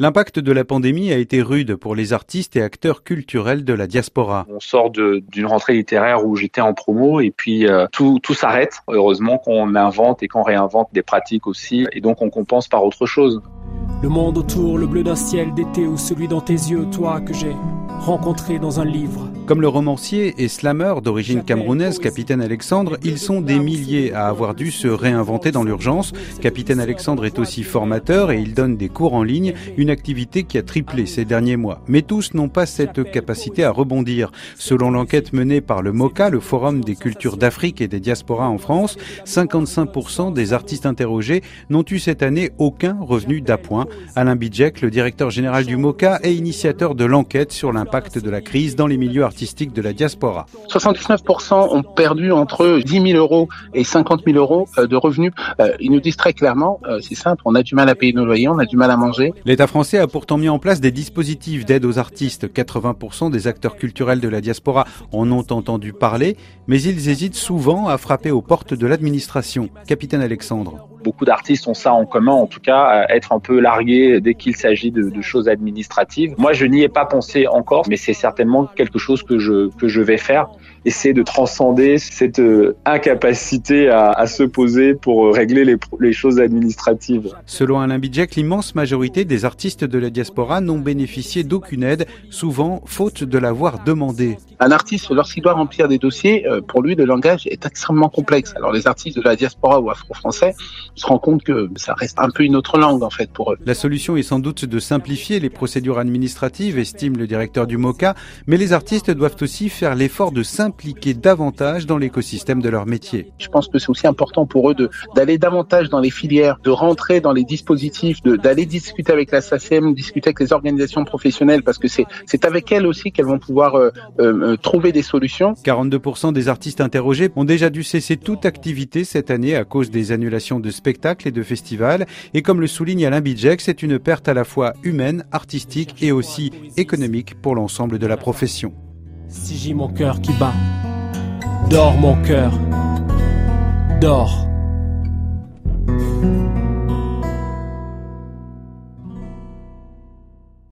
L'impact de la pandémie a été rude pour les artistes et acteurs culturels de la diaspora. On sort d'une rentrée littéraire où j'étais en promo et puis euh, tout, tout s'arrête. Heureusement qu'on invente et qu'on réinvente des pratiques aussi et donc on compense par autre chose. Le monde autour, le bleu d'un ciel d'été ou celui dans tes yeux, toi que j'ai rencontré dans un livre. Comme le romancier et slammer d'origine camerounaise Capitaine Alexandre, ils sont des milliers à avoir dû se réinventer dans l'urgence. Capitaine Alexandre est aussi formateur et il donne des cours en ligne, une activité qui a triplé ces derniers mois. Mais tous n'ont pas cette capacité à rebondir. Selon l'enquête menée par le MOCA, le Forum des cultures d'Afrique et des diasporas en France, 55% des artistes interrogés n'ont eu cette année aucun revenu d'appoint. Alain Bidjek, le directeur général du MOCA et initiateur de l'enquête sur l'impact de la crise dans les milieux artistiques de la diaspora. 79% ont perdu entre 10 000 euros et 50 000 euros euh, de revenus. Euh, ils nous disent très clairement, euh, c'est simple, on a du mal à payer nos loyers, on a du mal à manger. L'État français a pourtant mis en place des dispositifs d'aide aux artistes. 80% des acteurs culturels de la diaspora en ont entendu parler, mais ils hésitent souvent à frapper aux portes de l'administration. Capitaine Alexandre. Beaucoup d'artistes ont ça en commun, en tout cas, être un peu largués dès qu'il s'agit de, de, choses administratives. Moi, je n'y ai pas pensé encore, mais c'est certainement quelque chose que je, que je vais faire essayer de transcender cette euh, incapacité à, à se poser pour euh, régler les, les, choses administratives. Selon Alain Bidjek, l'immense majorité des artistes de la diaspora n'ont bénéficié d'aucune aide, souvent faute de l'avoir demandé. Un artiste, lorsqu'il doit remplir des dossiers, euh, pour lui, le langage est extrêmement complexe. Alors les artistes de la diaspora ou afro-français se rendent compte que ça reste un peu une autre langue en fait pour eux. La solution est sans doute de simplifier les procédures administratives, estime le directeur du MOCA, mais les artistes doivent aussi faire l'effort de simplifier impliquer davantage dans l'écosystème de leur métier. Je pense que c'est aussi important pour eux d'aller davantage dans les filières, de rentrer dans les dispositifs, d'aller discuter avec la SACEM, discuter avec les organisations professionnelles, parce que c'est avec elles aussi qu'elles vont pouvoir euh, euh, trouver des solutions. 42% des artistes interrogés ont déjà dû cesser toute activité cette année à cause des annulations de spectacles et de festivals. Et comme le souligne Alain Bidjek, c'est une perte à la fois humaine, artistique et aussi économique pour l'ensemble de la profession. Si j'ai mon cœur qui bat, dors mon cœur, dors.